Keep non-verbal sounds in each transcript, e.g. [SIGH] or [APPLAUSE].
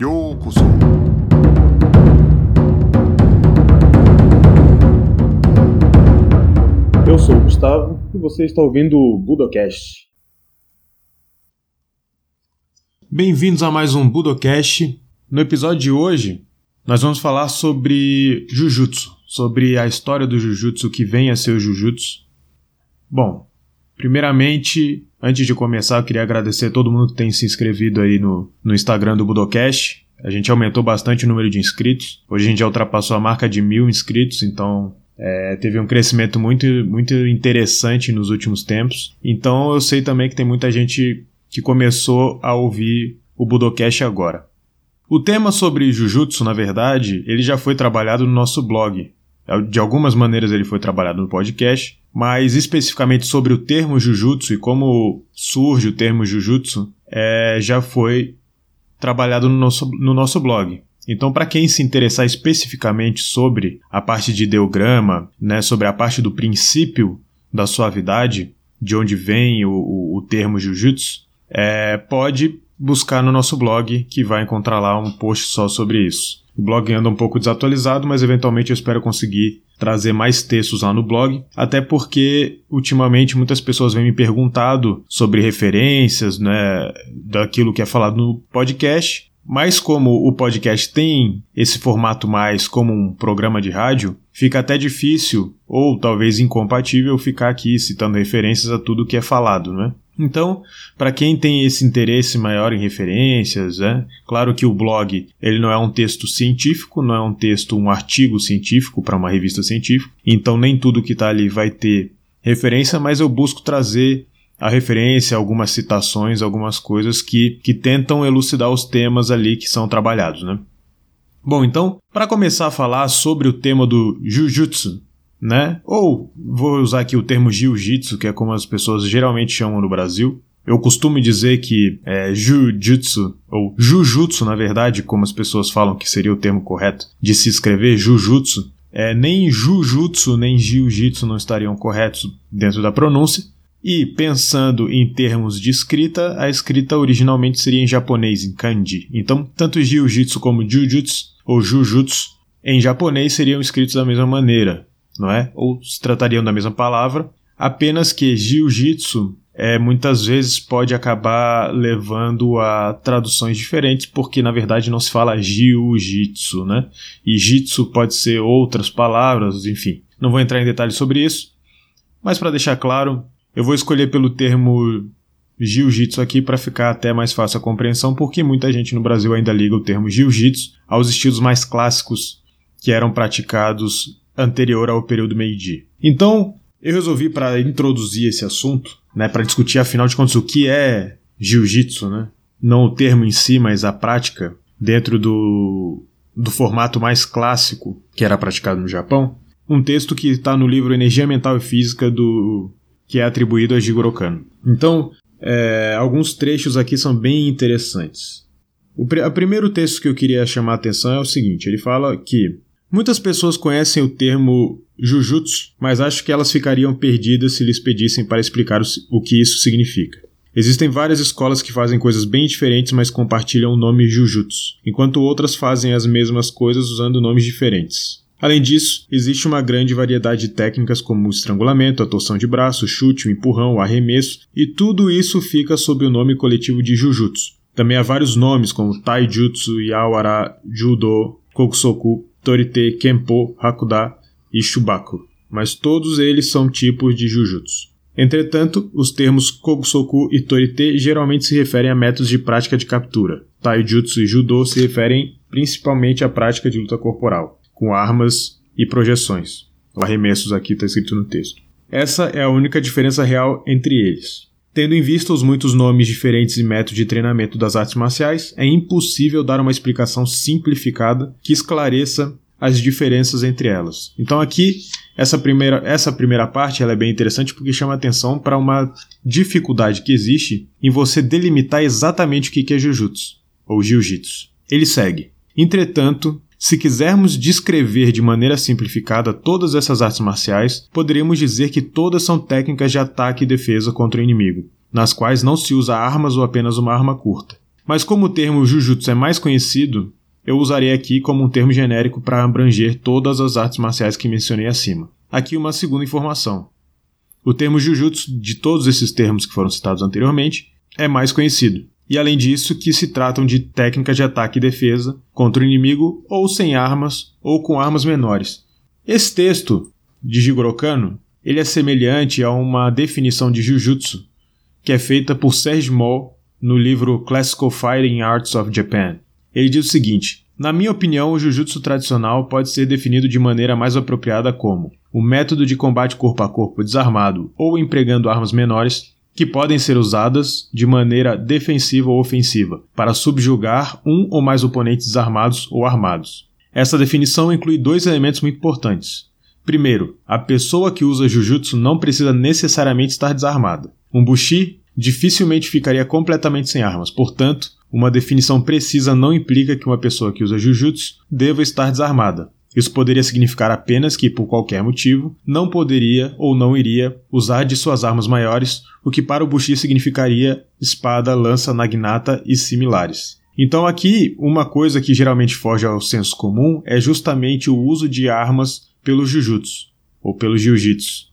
ようこそ Eu sou o Gustavo e você está ouvindo o Budocast. Bem-vindos a mais um Budocast. No episódio de hoje, nós vamos falar sobre Jujutsu, sobre a história do Jujutsu que vem a ser o Jujutsu. Bom, primeiramente, antes de começar, eu queria agradecer a todo mundo que tem se inscrevido aí no, no Instagram do Budocast. A gente aumentou bastante o número de inscritos. Hoje a gente já ultrapassou a marca de mil inscritos, então é, teve um crescimento muito, muito interessante nos últimos tempos. Então eu sei também que tem muita gente que começou a ouvir o Budocast agora. O tema sobre Jujutsu, na verdade, ele já foi trabalhado no nosso blog. De algumas maneiras ele foi trabalhado no podcast, mas especificamente sobre o termo Jujutsu e como surge o termo Jujutsu, é, já foi trabalhado no nosso, no nosso blog. Então, para quem se interessar especificamente sobre a parte de ideograma, né, sobre a parte do princípio da suavidade, de onde vem o, o, o termo Jujutsu, é, pode buscar no nosso blog, que vai encontrar lá um post só sobre isso. O blog anda um pouco desatualizado, mas eventualmente eu espero conseguir trazer mais textos lá no blog, até porque ultimamente muitas pessoas vêm me perguntado sobre referências, né, daquilo que é falado no podcast, mas como o podcast tem esse formato mais como um programa de rádio, fica até difícil ou talvez incompatível ficar aqui citando referências a tudo que é falado, né? Então, para quem tem esse interesse maior em referências, é claro que o blog ele não é um texto científico, não é um texto, um artigo científico para uma revista científica, então nem tudo que está ali vai ter referência, mas eu busco trazer a referência, algumas citações, algumas coisas que, que tentam elucidar os temas ali que são trabalhados, né? Bom, então, para começar a falar sobre o tema do Jujutsu, né? Ou vou usar aqui o termo Jiu-Jitsu, que é como as pessoas geralmente chamam no Brasil. Eu costumo dizer que é, Jujutsu, ou Jujutsu, na verdade, como as pessoas falam que seria o termo correto de se escrever, Jujutsu, é, nem Jujutsu nem Jiu-Jitsu não estariam corretos dentro da pronúncia. E pensando em termos de escrita, a escrita originalmente seria em japonês, em kanji. Então, tanto jiu-jitsu como jujutsu ou jujutsu em japonês seriam escritos da mesma maneira, não é? Ou se tratariam da mesma palavra, apenas que jiu-jitsu é, muitas vezes pode acabar levando a traduções diferentes, porque na verdade não se fala jiu-jitsu, né? E jitsu pode ser outras palavras, enfim. Não vou entrar em detalhes sobre isso, mas para deixar claro, eu vou escolher pelo termo jiu-jitsu aqui para ficar até mais fácil a compreensão, porque muita gente no Brasil ainda liga o termo jiu-jitsu aos estilos mais clássicos que eram praticados anterior ao período Meiji. Então, eu resolvi para introduzir esse assunto, né, para discutir afinal de contas o que é jiu-jitsu, né? Não o termo em si, mas a prática dentro do, do formato mais clássico que era praticado no Japão. Um texto que está no livro Energia Mental e Física do que é atribuído a Jigoro Kano. Então, é, alguns trechos aqui são bem interessantes. O, pr o primeiro texto que eu queria chamar a atenção é o seguinte: ele fala que muitas pessoas conhecem o termo Jujutsu, mas acho que elas ficariam perdidas se lhes pedissem para explicar o, que isso significa. Existem várias escolas que fazem coisas bem diferentes, mas compartilham o nome Jujutsu, enquanto outras fazem as mesmas coisas usando nomes diferentes. Além disso, existe uma grande variedade de técnicas como o estrangulamento, a torção de braço, o chute, o empurrão, o arremesso, e tudo isso fica sob o nome coletivo de Jujutsu. Também há vários nomes como Taijutsu, Yawara, Judo, Kokusoku, Torite, Kenpo, Hakuda e Shubaku, mas todos eles são tipos de Jujutsu. Entretanto, os termos Kokusoku e Torite geralmente se referem a métodos de prática de captura. Taijutsu e Judo se referem principalmente à prática de luta corporal com armas e projeções. Arremessos aqui está escrito no texto. Essa é a única diferença real entre eles. Tendo em vista os muitos nomes diferentes e métodos de treinamento das artes marciais, é impossível dar uma explicação simplificada que esclareça as diferenças entre elas. Então aqui essa primeira, essa primeira parte ela é bem interessante porque chama atenção para uma dificuldade que existe em você delimitar exatamente o que é Jujutsu ou Jiu-Jitsu. Ele segue. Entretanto, se quisermos descrever de maneira simplificada todas essas artes marciais, poderíamos dizer que todas são técnicas de ataque e defesa contra o inimigo, nas quais não se usa armas ou apenas uma arma curta. Mas como o termo Jujutsu é mais conhecido, eu usarei aqui como um termo genérico para abranger todas as artes marciais que mencionei acima. Aqui uma segunda informação. O termo Jujutsu, de todos esses termos que foram citados anteriormente, é mais conhecido. E além disso, que se tratam de técnicas de ataque e defesa contra o inimigo ou sem armas ou com armas menores. Esse texto de Jigoro Kano, ele é semelhante a uma definição de Jujutsu que é feita por Serge Moll no livro Classical Fighting Arts of Japan. Ele diz o seguinte: Na minha opinião, o jiu-jitsu tradicional pode ser definido de maneira mais apropriada como o método de combate corpo a corpo desarmado ou empregando armas menores que podem ser usadas de maneira defensiva ou ofensiva para subjugar um ou mais oponentes desarmados ou armados. Essa definição inclui dois elementos muito importantes. Primeiro, a pessoa que usa jiu-jitsu não precisa necessariamente estar desarmada. Um bushi dificilmente ficaria completamente sem armas, portanto, uma definição precisa não implica que uma pessoa que usa jiu-jitsu deva estar desarmada. Isso poderia significar apenas que, por qualquer motivo, não poderia ou não iria usar de suas armas maiores, o que para o Bushi significaria espada, lança, naginata e similares. Então aqui, uma coisa que geralmente foge ao senso comum é justamente o uso de armas pelo Jujutsu, ou pelo Jiu-Jitsu.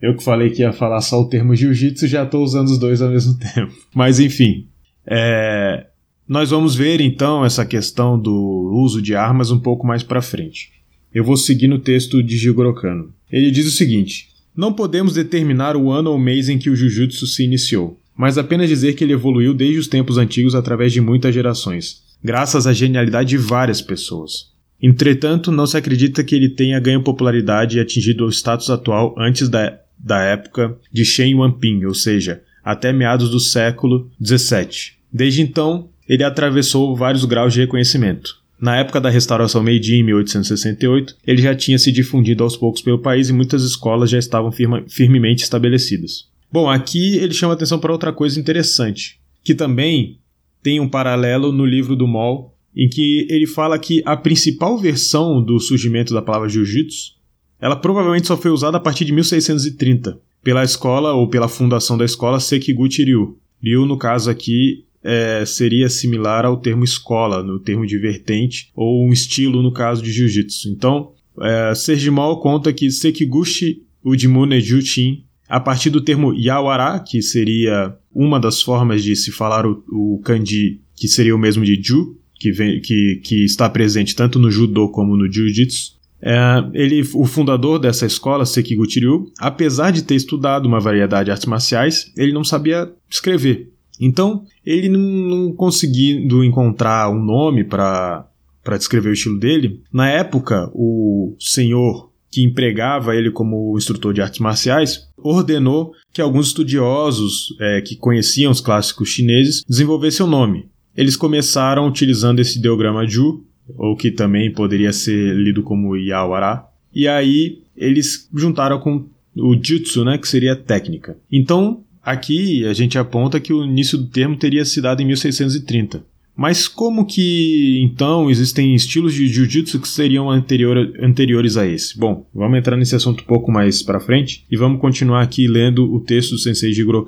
Eu que falei que ia falar só o termo Jiu-Jitsu, já estou usando os dois ao mesmo [LAUGHS] tempo. Mas enfim, é, nós vamos ver então essa questão do uso de armas um pouco mais para frente. Eu vou seguir no texto de Jigoro Kano. Ele diz o seguinte: Não podemos determinar o ano ou mês em que o Jujutsu se iniciou, mas apenas dizer que ele evoluiu desde os tempos antigos através de muitas gerações, graças à genialidade de várias pessoas. Entretanto, não se acredita que ele tenha ganho popularidade e atingido o status atual antes da, da época de Shen Wanping, ou seja, até meados do século XVII. Desde então, ele atravessou vários graus de reconhecimento. Na época da restauração Meiji, em 1868, ele já tinha se difundido aos poucos pelo país e muitas escolas já estavam firma, firmemente estabelecidas. Bom, aqui ele chama atenção para outra coisa interessante, que também tem um paralelo no livro do Moll, em que ele fala que a principal versão do surgimento da palavra jiu-jitsu, ela provavelmente só foi usada a partir de 1630, pela escola ou pela fundação da escola Sekiguchi Ryu. Ryu, no caso aqui, é, seria similar ao termo escola, no termo de vertente, ou um estilo no caso de jiu-jitsu. Então, é, Sergimal conta que Sekiguchi Ujimune Jushin, a partir do termo Yawara, que seria uma das formas de se falar o, o kanji, que seria o mesmo de Ju, que, vem, que, que está presente tanto no Judo como no Jiu-Jitsu, é, ele, o fundador dessa escola, Sekiguchi Ryu, apesar de ter estudado uma variedade de artes marciais, ele não sabia escrever. Então, ele não, não conseguindo encontrar um nome para descrever o estilo dele, na época, o senhor que empregava ele como instrutor de artes marciais ordenou que alguns estudiosos é, que conheciam os clássicos chineses desenvolvessem o nome. Eles começaram utilizando esse ideograma Ju, ou que também poderia ser lido como Yawara, e aí eles juntaram com o Jutsu, né, que seria técnica. Então, Aqui a gente aponta que o início do termo teria se dado em 1630. Mas como que então existem estilos de jiu-jitsu que seriam anterior, anteriores a esse? Bom, vamos entrar nesse assunto um pouco mais para frente e vamos continuar aqui lendo o texto do Sensei Jigoro.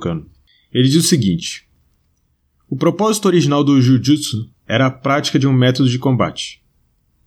Ele diz o seguinte: O propósito original do jiu-jitsu era a prática de um método de combate.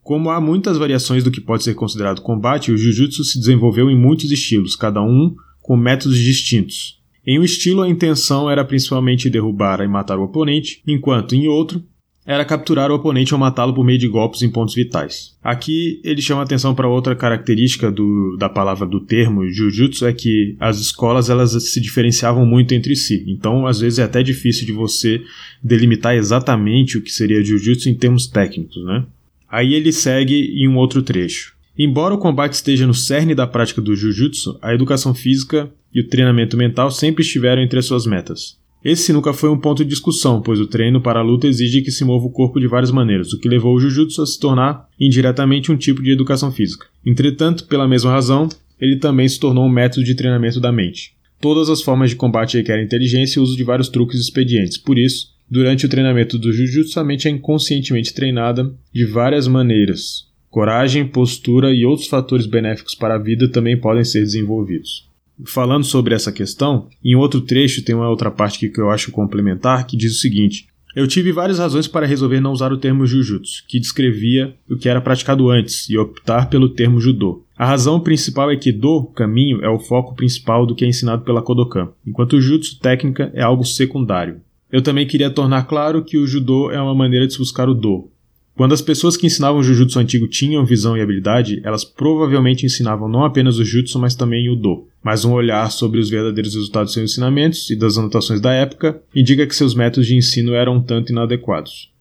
Como há muitas variações do que pode ser considerado combate, o jiu-jitsu se desenvolveu em muitos estilos, cada um com métodos distintos. Em um estilo, a intenção era principalmente derrubar e matar o oponente, enquanto em outro, era capturar o oponente ou matá-lo por meio de golpes em pontos vitais. Aqui ele chama atenção para outra característica do, da palavra do termo jiu-jitsu é que as escolas elas se diferenciavam muito entre si. Então, às vezes é até difícil de você delimitar exatamente o que seria jiu-jitsu em termos técnicos, né? Aí ele segue em um outro trecho. Embora o combate esteja no cerne da prática do jiu-jitsu, a educação física e o treinamento mental sempre estiveram entre as suas metas. Esse nunca foi um ponto de discussão, pois o treino para a luta exige que se mova o corpo de várias maneiras, o que levou o jiu-jitsu a se tornar indiretamente um tipo de educação física. Entretanto, pela mesma razão, ele também se tornou um método de treinamento da mente. Todas as formas de combate requerem inteligência e uso de vários truques e expedientes. Por isso, durante o treinamento do jiu-jitsu, a mente é inconscientemente treinada de várias maneiras. Coragem, postura e outros fatores benéficos para a vida também podem ser desenvolvidos falando sobre essa questão, em outro trecho tem uma outra parte que eu acho complementar que diz o seguinte: Eu tive várias razões para resolver não usar o termo Jujutsu, que descrevia o que era praticado antes, e optar pelo termo Judô. A razão principal é que Do, caminho, é o foco principal do que é ensinado pela Kodokan, enquanto o Jutsu, técnica, é algo secundário. Eu também queria tornar claro que o Judô é uma maneira de se buscar o Do, quando as pessoas que ensinavam Jujutsu antigo tinham visão e habilidade, elas provavelmente ensinavam não apenas o Jutsu, mas também o Do. Mas um olhar sobre os verdadeiros resultados dos seus ensinamentos e das anotações da época indica que seus métodos de ensino eram um tanto inadequados.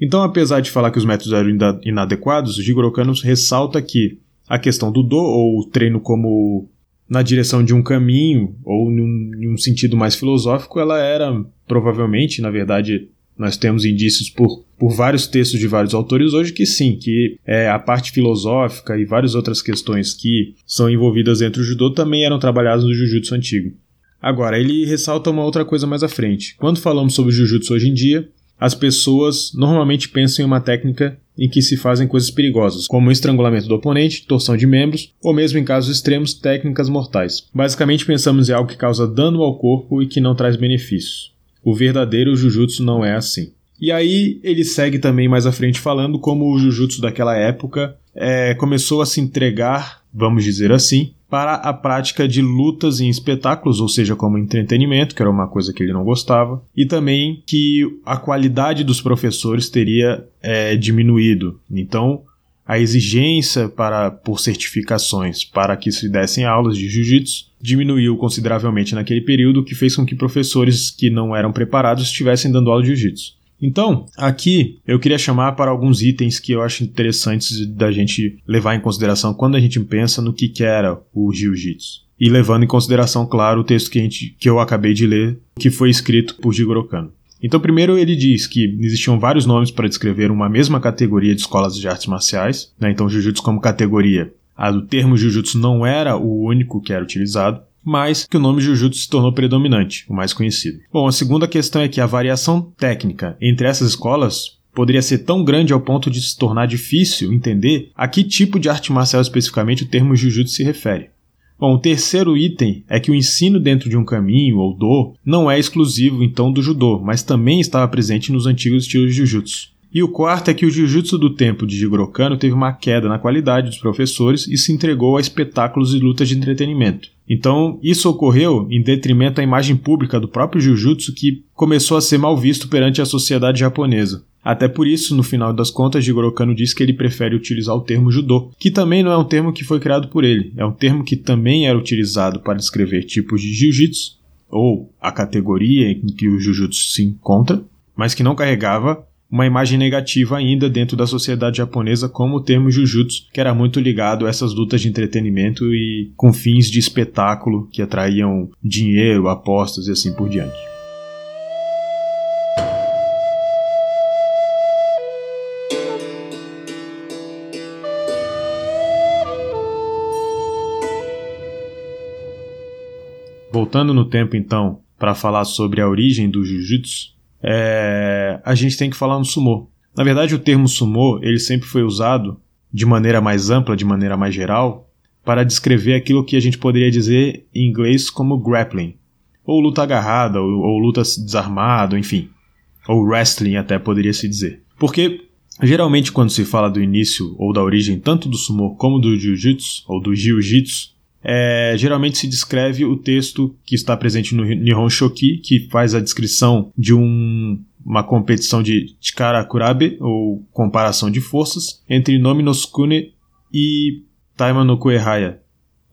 Então, apesar de falar que os métodos eram inadequados, Jigoro Kano ressalta que a questão do Do, ou o treino como na direção de um caminho, ou num, num sentido mais filosófico, ela era provavelmente, na verdade, nós temos indícios por, por vários textos de vários autores hoje que sim, que é, a parte filosófica e várias outras questões que são envolvidas dentro do judô também eram trabalhadas no jiu-jitsu antigo. Agora, ele ressalta uma outra coisa mais à frente. Quando falamos sobre jiu-jitsu hoje em dia, as pessoas normalmente pensam em uma técnica em que se fazem coisas perigosas, como o estrangulamento do oponente, torção de membros, ou mesmo em casos extremos, técnicas mortais. Basicamente pensamos em algo que causa dano ao corpo e que não traz benefícios. O verdadeiro Jujutsu não é assim. E aí ele segue também mais à frente falando como o Jujutsu daquela época é, começou a se entregar, vamos dizer assim, para a prática de lutas em espetáculos, ou seja, como entretenimento, que era uma coisa que ele não gostava, e também que a qualidade dos professores teria é, diminuído. Então, a exigência para, por certificações para que se dessem aulas de jiu-jitsu diminuiu consideravelmente naquele período, o que fez com que professores que não eram preparados estivessem dando aula de jiu-jitsu. Então, aqui eu queria chamar para alguns itens que eu acho interessantes da gente levar em consideração quando a gente pensa no que, era o jiu-jitsu. E levando em consideração, claro, o texto que, gente, que eu acabei de ler, que foi escrito por Jigoro Kano. Então, primeiro ele diz que existiam vários nomes para descrever uma mesma categoria de escolas de artes marciais, né? então Jujutsu como categoria. A do termo Jujutsu não era o único que era utilizado, mas que o nome Jujutsu se tornou predominante, o mais conhecido. Bom, a segunda questão é que a variação técnica entre essas escolas poderia ser tão grande ao ponto de se tornar difícil entender a que tipo de arte marcial especificamente o termo Jujutsu se refere. Bom, o terceiro item é que o ensino dentro de um caminho ou do não é exclusivo então do judô, mas também estava presente nos antigos estilos de jiu-jitsu. E o quarto é que o jiu-jitsu do tempo de Jigoro Kano teve uma queda na qualidade dos professores e se entregou a espetáculos e lutas de entretenimento. Então, isso ocorreu em detrimento da imagem pública do próprio jiu-jitsu que começou a ser mal visto perante a sociedade japonesa. Até por isso, no final das contas, Jigoro Kano diz que ele prefere utilizar o termo judô, que também não é um termo que foi criado por ele, é um termo que também era utilizado para descrever tipos de jiu-jitsu, ou a categoria em que o jiu-jitsu se encontra, mas que não carregava uma imagem negativa ainda dentro da sociedade japonesa como o termo jujutsu, que era muito ligado a essas lutas de entretenimento e com fins de espetáculo que atraíam dinheiro, apostas e assim por diante. Voltando no tempo, então, para falar sobre a origem do jiu-jitsu, é... a gente tem que falar no sumô. Na verdade, o termo sumô ele sempre foi usado de maneira mais ampla, de maneira mais geral, para descrever aquilo que a gente poderia dizer em inglês como grappling, ou luta agarrada, ou, ou luta desarmado, enfim, ou wrestling até poderia se dizer. Porque geralmente quando se fala do início ou da origem tanto do sumô como do jiu-jitsu ou do jiu-jitsu, é, geralmente se descreve o texto que está presente no Nihon Shoki, que faz a descrição de um, uma competição de Chikarakurabe, ou comparação de forças, entre Nomi no Sukune e Taima no Kuehaya,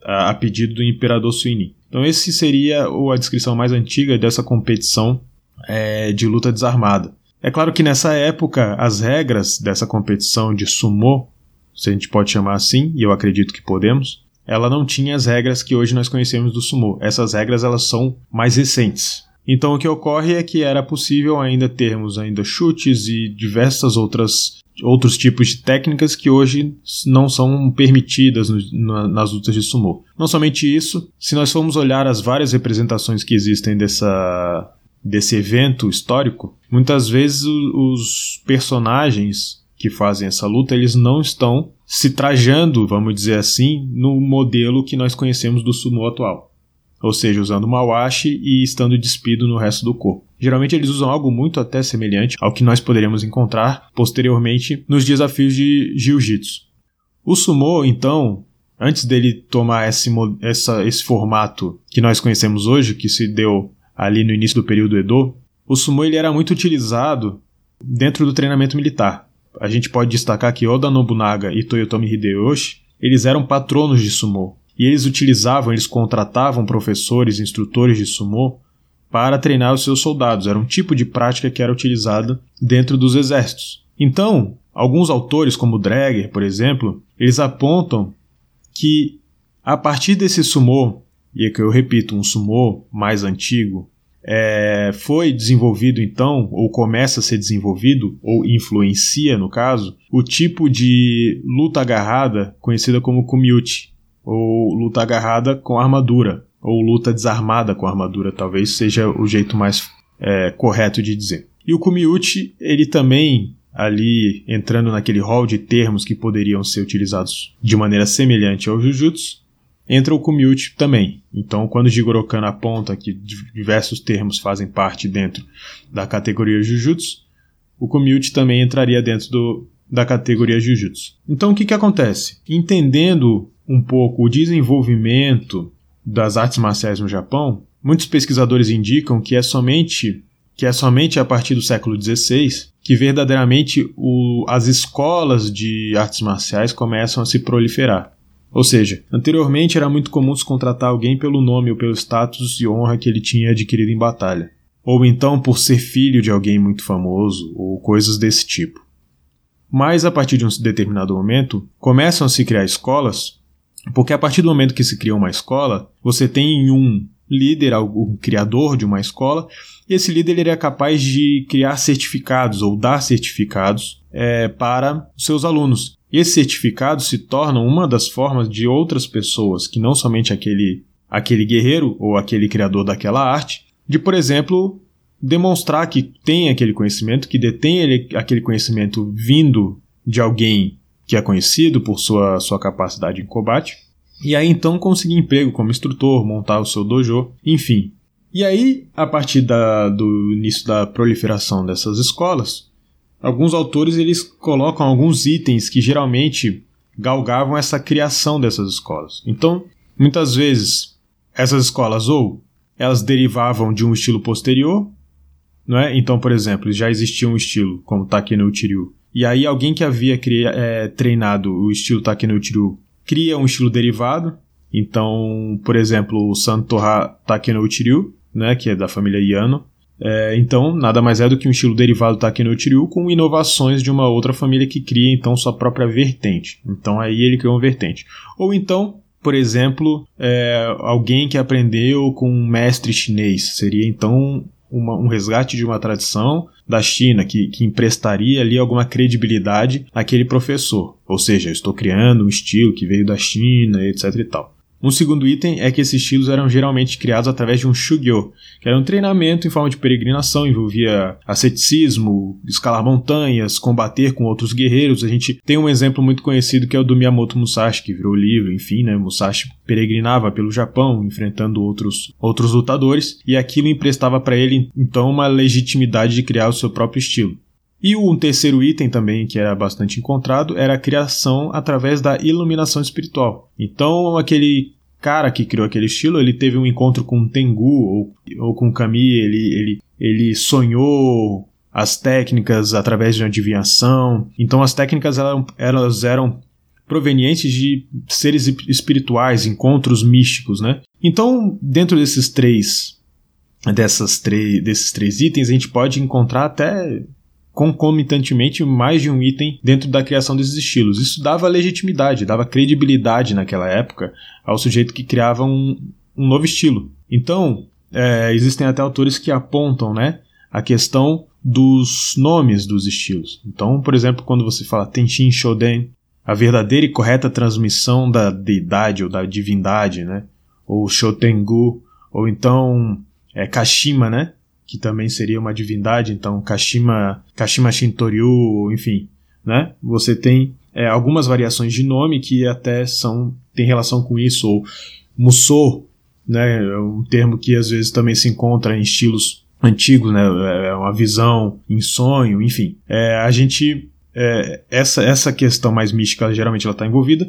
a, a pedido do Imperador Suini. Então esse seria a descrição mais antiga dessa competição é, de luta desarmada. É claro que nessa época as regras dessa competição de sumo, se a gente pode chamar assim, e eu acredito que podemos, ela não tinha as regras que hoje nós conhecemos do sumo. Essas regras elas são mais recentes. Então o que ocorre é que era possível ainda termos ainda chutes e diversas outras outros tipos de técnicas que hoje não são permitidas no, na, nas lutas de sumo. Não somente isso, se nós formos olhar as várias representações que existem dessa desse evento histórico, muitas vezes os personagens que fazem essa luta, eles não estão se trajando, vamos dizer assim, no modelo que nós conhecemos do sumo atual. ou seja, usando mawashi e estando despido no resto do corpo. Geralmente eles usam algo muito até semelhante ao que nós poderíamos encontrar posteriormente nos desafios de jiu-jitsu. O sumo, então, antes dele tomar esse, essa, esse formato que nós conhecemos hoje, que se deu ali no início do período Edo, o sumo ele era muito utilizado dentro do treinamento militar. A gente pode destacar que Oda Nobunaga e Toyotomi Hideyoshi, eles eram patronos de sumo. E eles utilizavam, eles contratavam professores, instrutores de sumo para treinar os seus soldados. Era um tipo de prática que era utilizada dentro dos exércitos. Então, alguns autores, como Dreger, por exemplo, eles apontam que a partir desse sumô, e é que eu repito, um sumô mais antigo, é, foi desenvolvido então, ou começa a ser desenvolvido, ou influencia no caso, o tipo de luta agarrada conhecida como kumiuchi, ou luta agarrada com armadura, ou luta desarmada com armadura, talvez seja o jeito mais é, correto de dizer. E o kumiuchi, ele também ali entrando naquele hall de termos que poderiam ser utilizados de maneira semelhante ao Jujutsu, entra o Kumiuchi também. Então, quando Jigoro Kano aponta que diversos termos fazem parte dentro da categoria Jujutsu, o Kumiuchi também entraria dentro do, da categoria Jujutsu. Então, o que, que acontece? Entendendo um pouco o desenvolvimento das artes marciais no Japão, muitos pesquisadores indicam que é somente que é somente a partir do século XVI que verdadeiramente o, as escolas de artes marciais começam a se proliferar. Ou seja, anteriormente era muito comum se contratar alguém pelo nome ou pelo status e honra que ele tinha adquirido em batalha, ou então por ser filho de alguém muito famoso, ou coisas desse tipo. Mas a partir de um determinado momento, começam a se criar escolas, porque a partir do momento que se cria uma escola, você tem um líder, o criador de uma escola, e esse líder ele é capaz de criar certificados ou dar certificados é, para os seus alunos. E esses certificados se tornam uma das formas de outras pessoas, que não somente aquele, aquele guerreiro ou aquele criador daquela arte, de, por exemplo, demonstrar que tem aquele conhecimento, que detém ele, aquele conhecimento vindo de alguém que é conhecido por sua, sua capacidade em combate, e aí então conseguir emprego como instrutor, montar o seu dojo, enfim. E aí, a partir da, do início da proliferação dessas escolas, alguns autores eles colocam alguns itens que geralmente galgavam essa criação dessas escolas. Então, muitas vezes, essas escolas ou elas derivavam de um estilo posterior, não é? Então, por exemplo, já existia um estilo como Take no Uchiryu, e aí alguém que havia é, treinado o estilo Take no Uchiryu cria um estilo derivado. Então, por exemplo, o Santoha Takeno Uchiryu, né, que é da família Yano. É, então, nada mais é do que um estilo derivado Takeno Uchiryu com inovações de uma outra família que cria então sua própria vertente. Então, aí ele criou uma vertente. Ou então, por exemplo, é, alguém que aprendeu com um mestre chinês. Seria então uma, um resgate de uma tradição da China que, que emprestaria ali alguma credibilidade àquele professor. Ou seja, eu estou criando um estilo que veio da China, etc e tal. Um segundo item é que esses estilos eram geralmente criados através de um shugyo, que era um treinamento em forma de peregrinação, envolvia asceticismo, escalar montanhas, combater com outros guerreiros. A gente tem um exemplo muito conhecido que é o do Miyamoto Musashi, que virou livro, enfim, né? Musashi peregrinava pelo Japão, enfrentando outros, outros lutadores, e aquilo emprestava para ele então uma legitimidade de criar o seu próprio estilo. E um terceiro item também que era bastante encontrado era a criação através da iluminação espiritual. Então, aquele cara que criou aquele estilo, ele teve um encontro com Tengu ou, ou com Kami, ele, ele, ele sonhou as técnicas através de uma adivinhação. Então as técnicas eram, elas eram provenientes de seres espirituais, encontros místicos, né? Então, dentro desses três dessas três, desses três itens, a gente pode encontrar até concomitantemente mais de um item dentro da criação desses estilos. Isso dava legitimidade, dava credibilidade naquela época ao sujeito que criava um, um novo estilo. Então, é, existem até autores que apontam né, a questão dos nomes dos estilos. Então, por exemplo, quando você fala Tenshin Shoden, a verdadeira e correta transmissão da deidade ou da divindade, né? ou Shotengu, ou então é, Kashima, né? Que também seria uma divindade, então Kashima, Kashima Shintoryu, enfim, né? Você tem é, algumas variações de nome que até são tem relação com isso, ou Musou, né? É um termo que às vezes também se encontra em estilos antigos, né? É uma visão em sonho, enfim. É, a gente é, essa essa questão mais mística geralmente ela está envolvida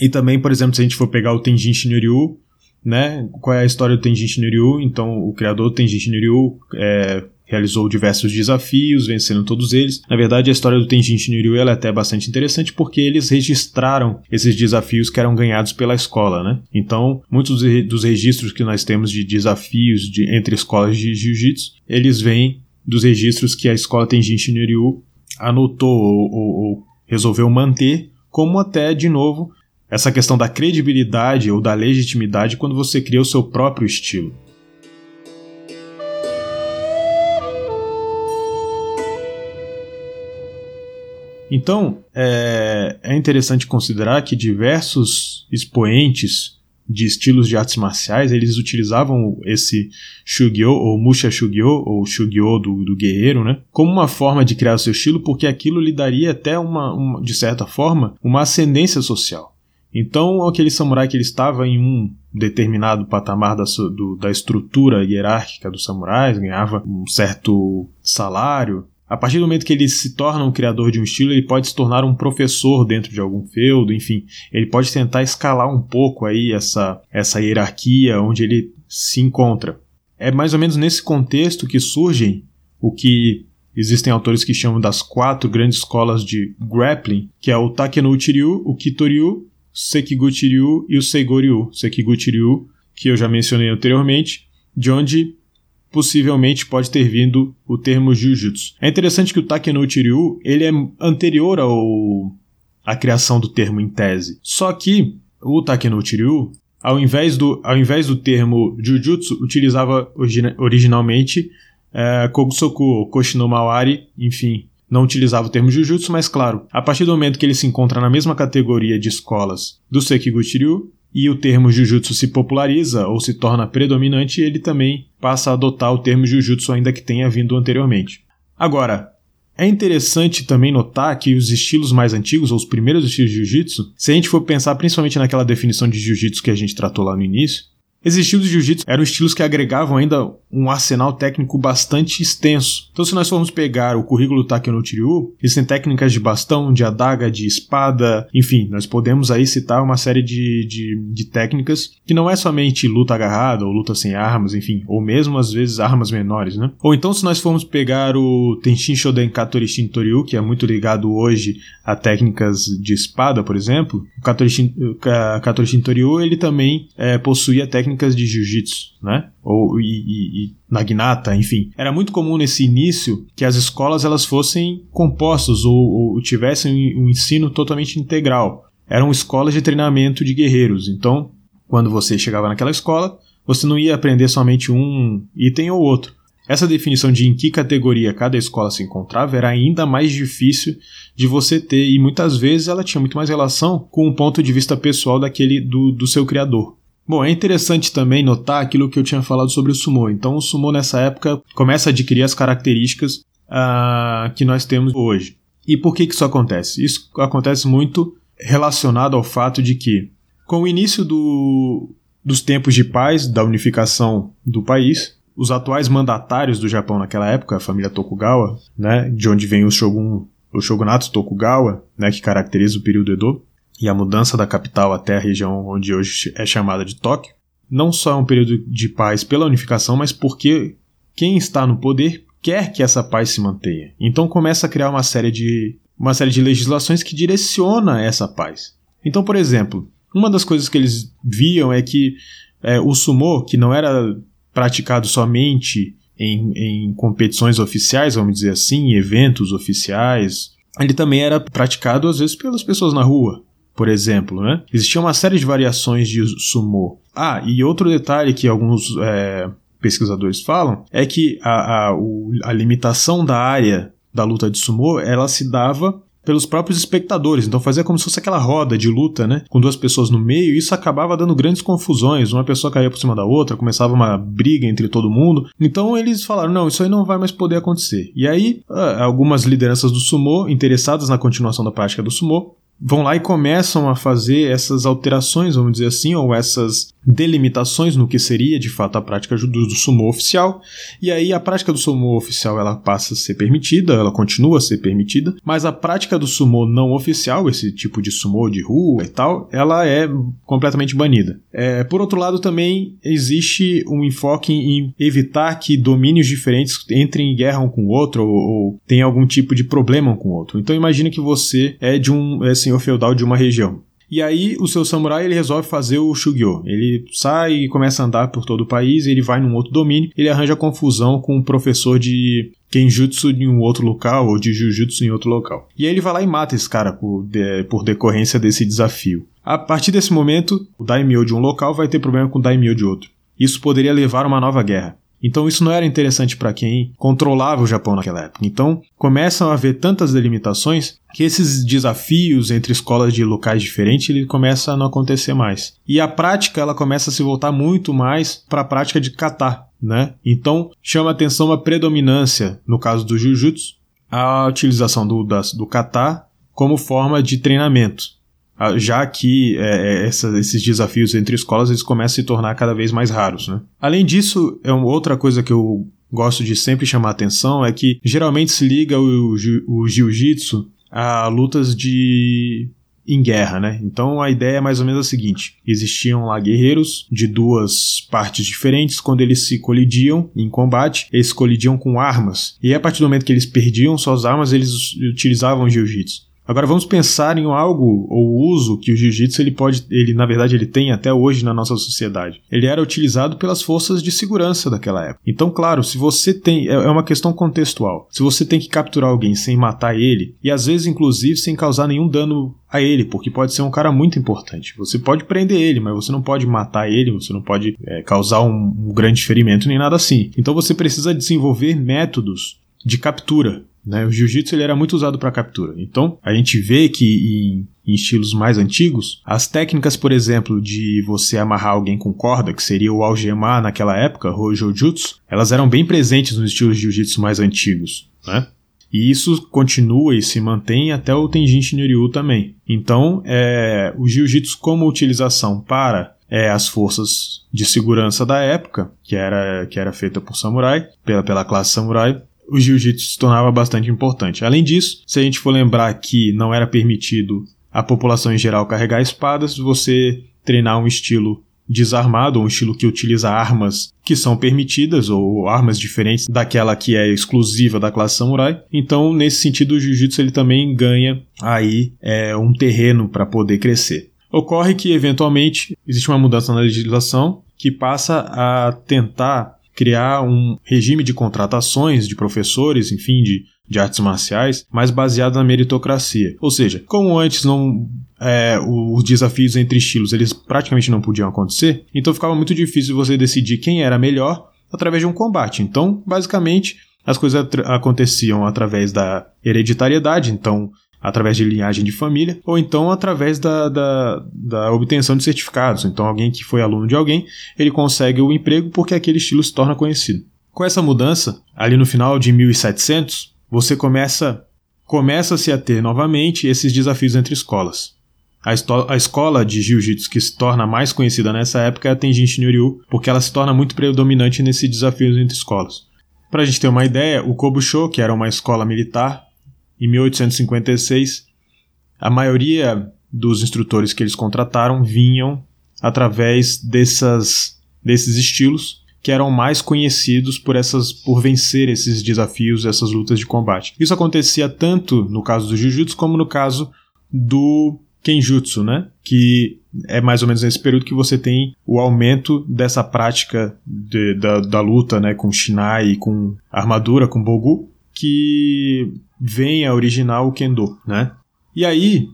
e também, por exemplo, se a gente for pegar o Tenjin Shinryu, né? Qual é a história do Tenjin Shinryu? Então, o criador do Tenjin Shinryu é, realizou diversos desafios, vencendo todos eles. Na verdade, a história do Tenjin Shinryu é até bastante interessante porque eles registraram esses desafios que eram ganhados pela escola, né? Então, muitos dos registros que nós temos de desafios de, entre escolas de jiu-jitsu, eles vêm dos registros que a escola Tenjin Shinryu anotou ou, ou, ou resolveu manter, como até, de novo, essa questão da credibilidade ou da legitimidade quando você cria o seu próprio estilo. Então, é, é interessante considerar que diversos expoentes de estilos de artes marciais, eles utilizavam esse Shugyo, ou Musha Shugyo, ou Shugyo do, do guerreiro, né, como uma forma de criar o seu estilo, porque aquilo lhe daria até uma, uma de certa forma, uma ascendência social. Então, aquele samurai que ele estava em um determinado patamar da, do, da estrutura hierárquica dos samurais, ganhava um certo salário, a partir do momento que ele se torna um criador de um estilo, ele pode se tornar um professor dentro de algum feudo, enfim, ele pode tentar escalar um pouco aí essa, essa hierarquia onde ele se encontra. É mais ou menos nesse contexto que surgem o que existem autores que chamam das quatro grandes escolas de grappling, que é o Takenouchi Ryu, o Kitoryu, Sekiguchi Ryu e o Seigoryu. Sekiguchi Ryu, que eu já mencionei anteriormente, de onde possivelmente pode ter vindo o termo Jujutsu. É interessante que o Takenouchi Ryu, ele é anterior ao à criação do termo em tese. Só que o Takenouchi Ryu, ao invés do, ao invés do termo Jujutsu, utilizava originalmente é, Kogusoku, Koshinomawari, enfim, não utilizava o termo Jujutsu, mas claro, a partir do momento que ele se encontra na mesma categoria de escolas do Sekiguchi Ryu, e o termo Jujutsu se populariza ou se torna predominante, ele também passa a adotar o termo Jujutsu, ainda que tenha vindo anteriormente. Agora, é interessante também notar que os estilos mais antigos, ou os primeiros estilos de Jiu-Jitsu, se a gente for pensar principalmente naquela definição de Jiu-Jitsu que a gente tratou lá no início, esses estilos de jiu-jitsu eram estilos que agregavam ainda um arsenal técnico bastante extenso. Então, se nós formos pegar o currículo Takenochi Ryu, existem técnicas de bastão, de adaga, de espada, enfim, nós podemos aí citar uma série de, de, de técnicas que não é somente luta agarrada ou luta sem armas, enfim, ou mesmo às vezes armas menores, né? Ou então, se nós formos pegar o Tenshin Shoden Katorishin Toryu, que é muito ligado hoje a técnicas de espada, por exemplo, o Katorishin, Katorishin Toryu, ele também é, possuía técnicas técnicas de jiu-jitsu, né? Ou e, e, naginata, enfim. Era muito comum nesse início que as escolas elas fossem compostas ou, ou tivessem um ensino totalmente integral. Eram escolas de treinamento de guerreiros. Então, quando você chegava naquela escola, você não ia aprender somente um item ou outro. Essa definição de em que categoria cada escola se encontrava era ainda mais difícil de você ter e muitas vezes ela tinha muito mais relação com o ponto de vista pessoal daquele do, do seu criador. Bom, é interessante também notar aquilo que eu tinha falado sobre o sumo. Então, o sumo nessa época começa a adquirir as características uh, que nós temos hoje. E por que, que isso acontece? Isso acontece muito relacionado ao fato de que, com o início do, dos tempos de paz, da unificação do país, os atuais mandatários do Japão naquela época, a família Tokugawa, né, de onde vem o shogun, o shogunato Tokugawa, né, que caracteriza o período Edo, e a mudança da capital até a região onde hoje é chamada de Tóquio, não só é um período de paz pela unificação, mas porque quem está no poder quer que essa paz se mantenha. Então começa a criar uma série de uma série de legislações que direciona essa paz. Então, por exemplo, uma das coisas que eles viam é que é, o sumo, que não era praticado somente em, em competições oficiais, vamos dizer assim, eventos oficiais, ele também era praticado às vezes pelas pessoas na rua por exemplo, né? Existia uma série de variações de sumô. Ah, e outro detalhe que alguns é, pesquisadores falam é que a, a, o, a limitação da área da luta de sumô ela se dava pelos próprios espectadores. Então fazia como se fosse aquela roda de luta, né? Com duas pessoas no meio, e isso acabava dando grandes confusões. Uma pessoa caía por cima da outra, começava uma briga entre todo mundo. Então eles falaram: não, isso aí não vai mais poder acontecer. E aí, ah, algumas lideranças do sumo, interessadas na continuação da prática do sumo, vão lá e começam a fazer essas alterações, vamos dizer assim, ou essas delimitações no que seria de fato a prática do, do sumo oficial, e aí a prática do sumo oficial ela passa a ser permitida, ela continua a ser permitida, mas a prática do sumo não oficial, esse tipo de sumo de rua e tal, ela é completamente banida. É, por outro lado, também existe um enfoque em evitar que domínios diferentes entrem em guerra um com o outro ou, ou tenham algum tipo de problema um com o outro. Então imagine que você é de um é senhor feudal de uma região. E aí o seu samurai ele resolve fazer o Shugyo. Ele sai e começa a andar por todo o país, ele vai num outro domínio, ele arranja confusão com um professor de Kenjutsu em um outro local ou de Jujutsu em outro local. E aí ele vai lá e mata esse cara por, de, por decorrência desse desafio. A partir desse momento, o daimyo de um local vai ter problema com o daimyo de outro. Isso poderia levar a uma nova guerra. Então isso não era interessante para quem controlava o Japão naquela época. Então começam a haver tantas delimitações que esses desafios entre escolas de locais diferentes ele começa a não acontecer mais. E a prática ela começa a se voltar muito mais para a prática de kata, né? Então chama atenção a predominância no caso do jiu-jitsu a utilização do, das, do kata como forma de treinamento. Ah, já que é, é, essa, esses desafios entre escolas eles começam a se tornar cada vez mais raros. Né? Além disso, é uma outra coisa que eu gosto de sempre chamar atenção é que geralmente se liga o, o jiu-jitsu a lutas de em guerra, né? Então a ideia é mais ou menos a seguinte: existiam lá guerreiros de duas partes diferentes, quando eles se colidiam em combate, eles colidiam com armas. E a partir do momento que eles perdiam suas armas, eles utilizavam jiu-jitsu. Agora vamos pensar em algo ou uso que o jiu-jitsu ele pode, ele na verdade ele tem até hoje na nossa sociedade. Ele era utilizado pelas forças de segurança daquela época. Então, claro, se você tem é, é uma questão contextual. Se você tem que capturar alguém sem matar ele e às vezes inclusive sem causar nenhum dano a ele, porque pode ser um cara muito importante. Você pode prender ele, mas você não pode matar ele, você não pode é, causar um, um grande ferimento nem nada assim. Então você precisa desenvolver métodos de captura né? O jiu-jitsu ele era muito usado para captura. Então, a gente vê que em, em, estilos mais antigos, as técnicas, por exemplo, de você amarrar alguém com corda, que seria o algemar naquela época, Hojojutsu, elas eram bem presentes nos estilos de jiu-jitsu mais antigos. Né? E isso continua e se mantém até o Tenjin Shinryu também. Então, é, o jiu-jitsu como utilização para é, as forças de segurança da época, que era, que era feita por samurai, pela, pela classe samurai, o jiu-jitsu se tornava bastante importante. Além disso, se a gente for lembrar que não era permitido a população em geral carregar espadas, você treinar um estilo desarmado, ou um estilo que utiliza armas que são permitidas, ou armas diferentes daquela que é exclusiva da classe samurai. Então, nesse sentido, o jiu-jitsu ele também ganha aí é, um terreno para poder crescer. Ocorre que, eventualmente, existe uma mudança na legislação que passa a tentar criar um regime de contratações de professores, enfim, de, de artes marciais, mais baseado na meritocracia. Ou seja, como antes não é, os desafios entre estilos eles praticamente não podiam acontecer, então ficava muito difícil você decidir quem era melhor através de um combate. Então, basicamente, as coisas aconteciam através da hereditariedade, então através de linhagem de família, ou então através da, da, da, obtenção de certificados. Então, alguém que foi aluno de alguém, ele consegue o emprego porque aquele estilo se torna conhecido. Com essa mudança, ali no final de 1700, você começa começa-se a ter novamente esses desafios entre escolas. A, a escola de jiu-jitsu que se torna mais conhecida nessa época é a Tenjin Shinryu, porque ela se torna muito predominante nesses desafios entre escolas. Para a gente ter uma ideia, o Kobusho, que era uma escola militar, em 1856, a maioria dos instrutores que eles contrataram vinham através dessas, desses estilos que eram mais conhecidos por essas por vencer esses desafios, essas lutas de combate. Isso acontecia tanto no caso do jiu-jitsu como no caso do kenjutsu, né? Que é mais ou menos nesse período que você tem o aumento dessa prática de, da, da luta, né, com shinai, com armadura, com bogu, que vem a originar o Kendo, né? E aí,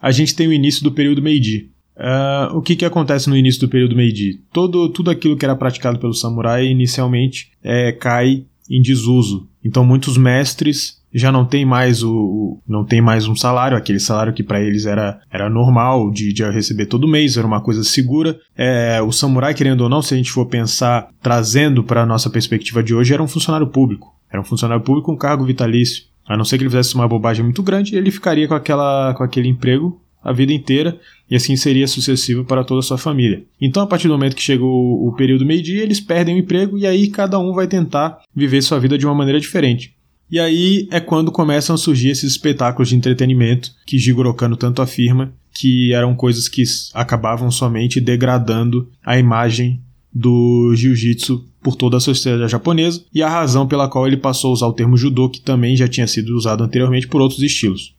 a gente tem o início do período Meiji. Uh, o que, que acontece no início do período Meiji? Todo, tudo aquilo que era praticado pelo samurai inicialmente é, cai em desuso. Então muitos mestres já não tem mais o, o não tem mais um salário, aquele salário que para eles era, era normal de, de receber todo mês, era uma coisa segura. É, o samurai, querendo ou não, se a gente for pensar trazendo para a nossa perspectiva de hoje, era um funcionário público. Era um funcionário público com cargo vitalício. A não ser que ele fizesse uma bobagem muito grande, ele ficaria com, aquela, com aquele emprego a vida inteira e assim seria sucessivo para toda a sua família. Então, a partir do momento que chega o, o período meio-dia, eles perdem o emprego e aí cada um vai tentar viver sua vida de uma maneira diferente. E aí é quando começam a surgir esses espetáculos de entretenimento que Jigoro Kano tanto afirma que eram coisas que acabavam somente degradando a imagem do jiu-jitsu por toda a sociedade japonesa e a razão pela qual ele passou a usar o termo judô, que também já tinha sido usado anteriormente por outros estilos.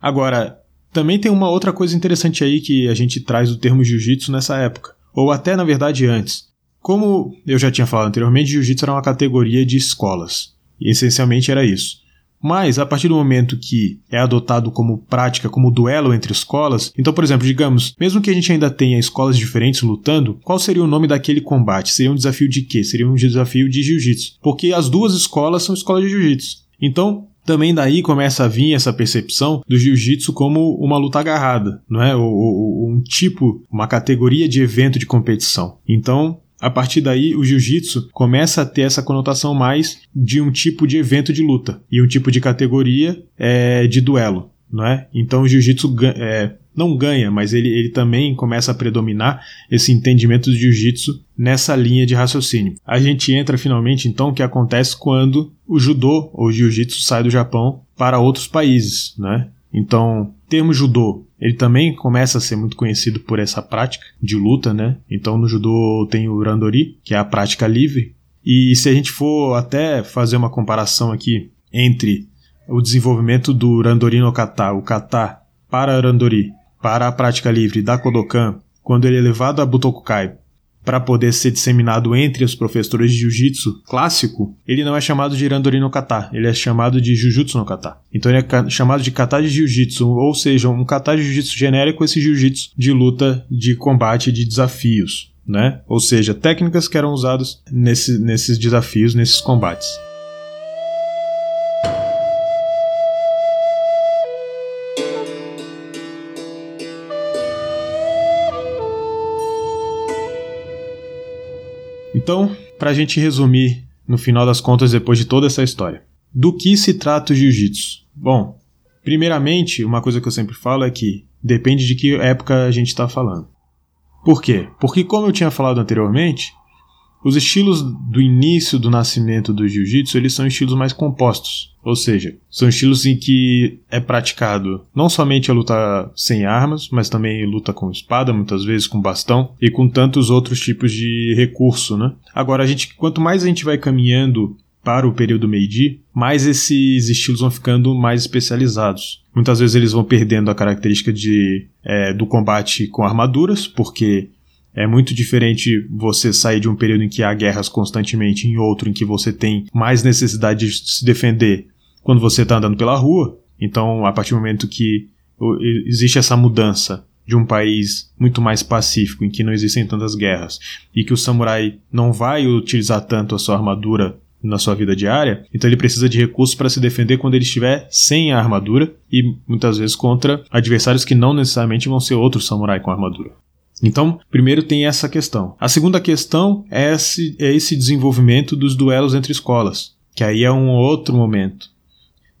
Agora, também tem uma outra coisa interessante aí que a gente traz do termo jiu-jitsu nessa época, ou até na verdade antes. Como eu já tinha falado anteriormente, jiu-jitsu era uma categoria de escolas, e essencialmente era isso. Mas, a partir do momento que é adotado como prática, como duelo entre escolas, então, por exemplo, digamos, mesmo que a gente ainda tenha escolas diferentes lutando, qual seria o nome daquele combate? Seria um desafio de quê? Seria um desafio de jiu-jitsu. Porque as duas escolas são escolas de jiu-jitsu. Então, também daí começa a vir essa percepção do jiu-jitsu como uma luta agarrada, não é? Ou, ou, um tipo, uma categoria de evento de competição. Então, a partir daí, o jiu-jitsu começa a ter essa conotação mais de um tipo de evento de luta e um tipo de categoria é, de duelo, não é? Então o jiu-jitsu é, não ganha, mas ele, ele também começa a predominar esse entendimento do jiu-jitsu nessa linha de raciocínio. A gente entra finalmente então o que acontece quando o judô ou jiu-jitsu sai do Japão para outros países, né? Então, termo judô ele também começa a ser muito conhecido por essa prática de luta, né? Então no judô tem o randori, que é a prática livre. E se a gente for até fazer uma comparação aqui entre o desenvolvimento do randori no kata, o kata para randori, para a prática livre da Kodokan, quando ele é levado a Butokukai para poder ser disseminado entre os professores de jiu-jitsu clássico, ele não é chamado de Irandori no kata, ele é chamado de Jujutsu no kata. Então ele é chamado de kata de jiu-jitsu, ou seja, um kata de jiu-jitsu genérico, esse jiu-jitsu de luta, de combate, de desafios. Né? Ou seja, técnicas que eram usadas nesse, nesses desafios, nesses combates. Então, para a gente resumir, no final das contas, depois de toda essa história, do que se trata o jiu-jitsu? Bom, primeiramente, uma coisa que eu sempre falo é que depende de que época a gente está falando. Por quê? Porque, como eu tinha falado anteriormente, os estilos do início do nascimento do jiu-jitsu, eles são estilos mais compostos, ou seja, são estilos em que é praticado não somente a luta sem armas, mas também luta com espada, muitas vezes com bastão e com tantos outros tipos de recurso, né? Agora a gente, quanto mais a gente vai caminhando para o período Meiji, mais esses estilos vão ficando mais especializados. Muitas vezes eles vão perdendo a característica de, é, do combate com armaduras, porque é muito diferente você sair de um período em que há guerras constantemente em outro em que você tem mais necessidade de se defender quando você está andando pela rua. Então, a partir do momento que existe essa mudança de um país muito mais pacífico, em que não existem tantas guerras, e que o samurai não vai utilizar tanto a sua armadura na sua vida diária, então ele precisa de recursos para se defender quando ele estiver sem a armadura e muitas vezes contra adversários que não necessariamente vão ser outro samurai com armadura. Então, primeiro tem essa questão. A segunda questão é esse, é esse desenvolvimento dos duelos entre escolas, que aí é um outro momento.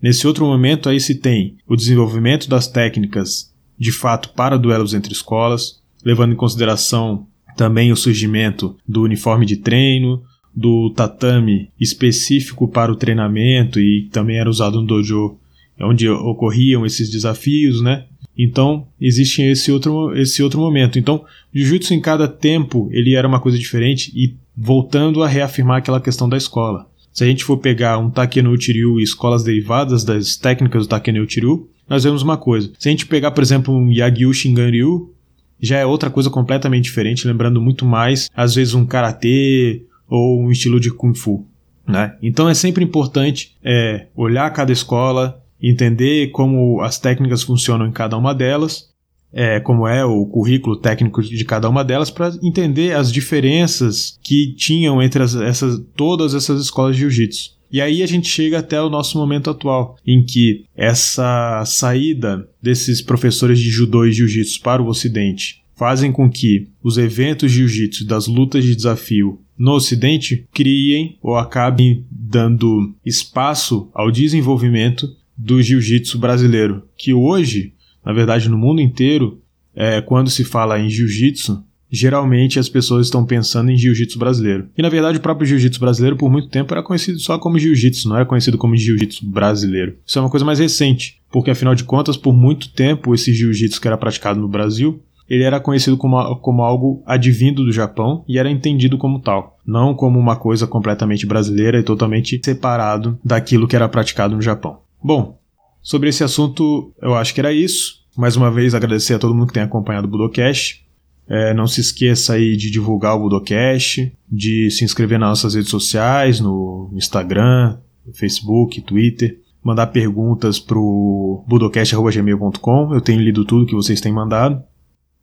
Nesse outro momento, aí se tem o desenvolvimento das técnicas de fato para duelos entre escolas, levando em consideração também o surgimento do uniforme de treino, do tatame específico para o treinamento e também era usado no dojo onde ocorriam esses desafios, né? Então, existe esse outro, esse outro momento. Então, Jiu-Jitsu em cada tempo, ele era uma coisa diferente e voltando a reafirmar aquela questão da escola. Se a gente for pegar um Takeno Uchiryu e escolas derivadas das técnicas do Takeno Uchiryu, nós vemos uma coisa. Se a gente pegar, por exemplo, um Yagyu Shingan-ryu, já é outra coisa completamente diferente, lembrando muito mais, às vezes, um karatê ou um estilo de kung fu. Né? Então é sempre importante é, olhar cada escola, entender como as técnicas funcionam em cada uma delas, é, como é o currículo técnico de cada uma delas, para entender as diferenças que tinham entre as, essas, todas essas escolas de jiu-jitsu. E aí a gente chega até o nosso momento atual, em que essa saída desses professores de judô e jiu-jitsu para o ocidente fazem com que os eventos de jiu-jitsu das lutas de desafio no ocidente criem ou acabem dando espaço ao desenvolvimento do jiu-jitsu brasileiro, que hoje Na verdade, no mundo inteiro, é, quando se fala em jiu-jitsu, geralmente as pessoas estão pensando em jiu-jitsu brasileiro. E na verdade o próprio jiu-jitsu brasileiro por muito tempo era conhecido só como jiu-jitsu, não era conhecido como jiu-jitsu brasileiro. Isso é uma coisa mais recente, porque afinal de contas, por muito tempo esse jiu-jitsu que era praticado no Brasil, ele era conhecido como, como algo advindo do Japão e era entendido como tal, não como uma coisa completamente brasileira e totalmente separado daquilo que era praticado no Japão. Bom, sobre esse assunto eu acho que era isso. Mais uma vez agradecer a todo mundo que tem acompanhado o Budocast. É, não se esqueça aí de divulgar o Budocast, de se inscrever nas nossas redes sociais, no Instagram, Facebook, Twitter, mandar perguntas pro budocast.gmail.com. Eu tenho lido tudo que vocês têm mandado.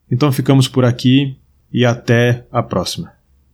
Então ficamos por aqui e até a próxima.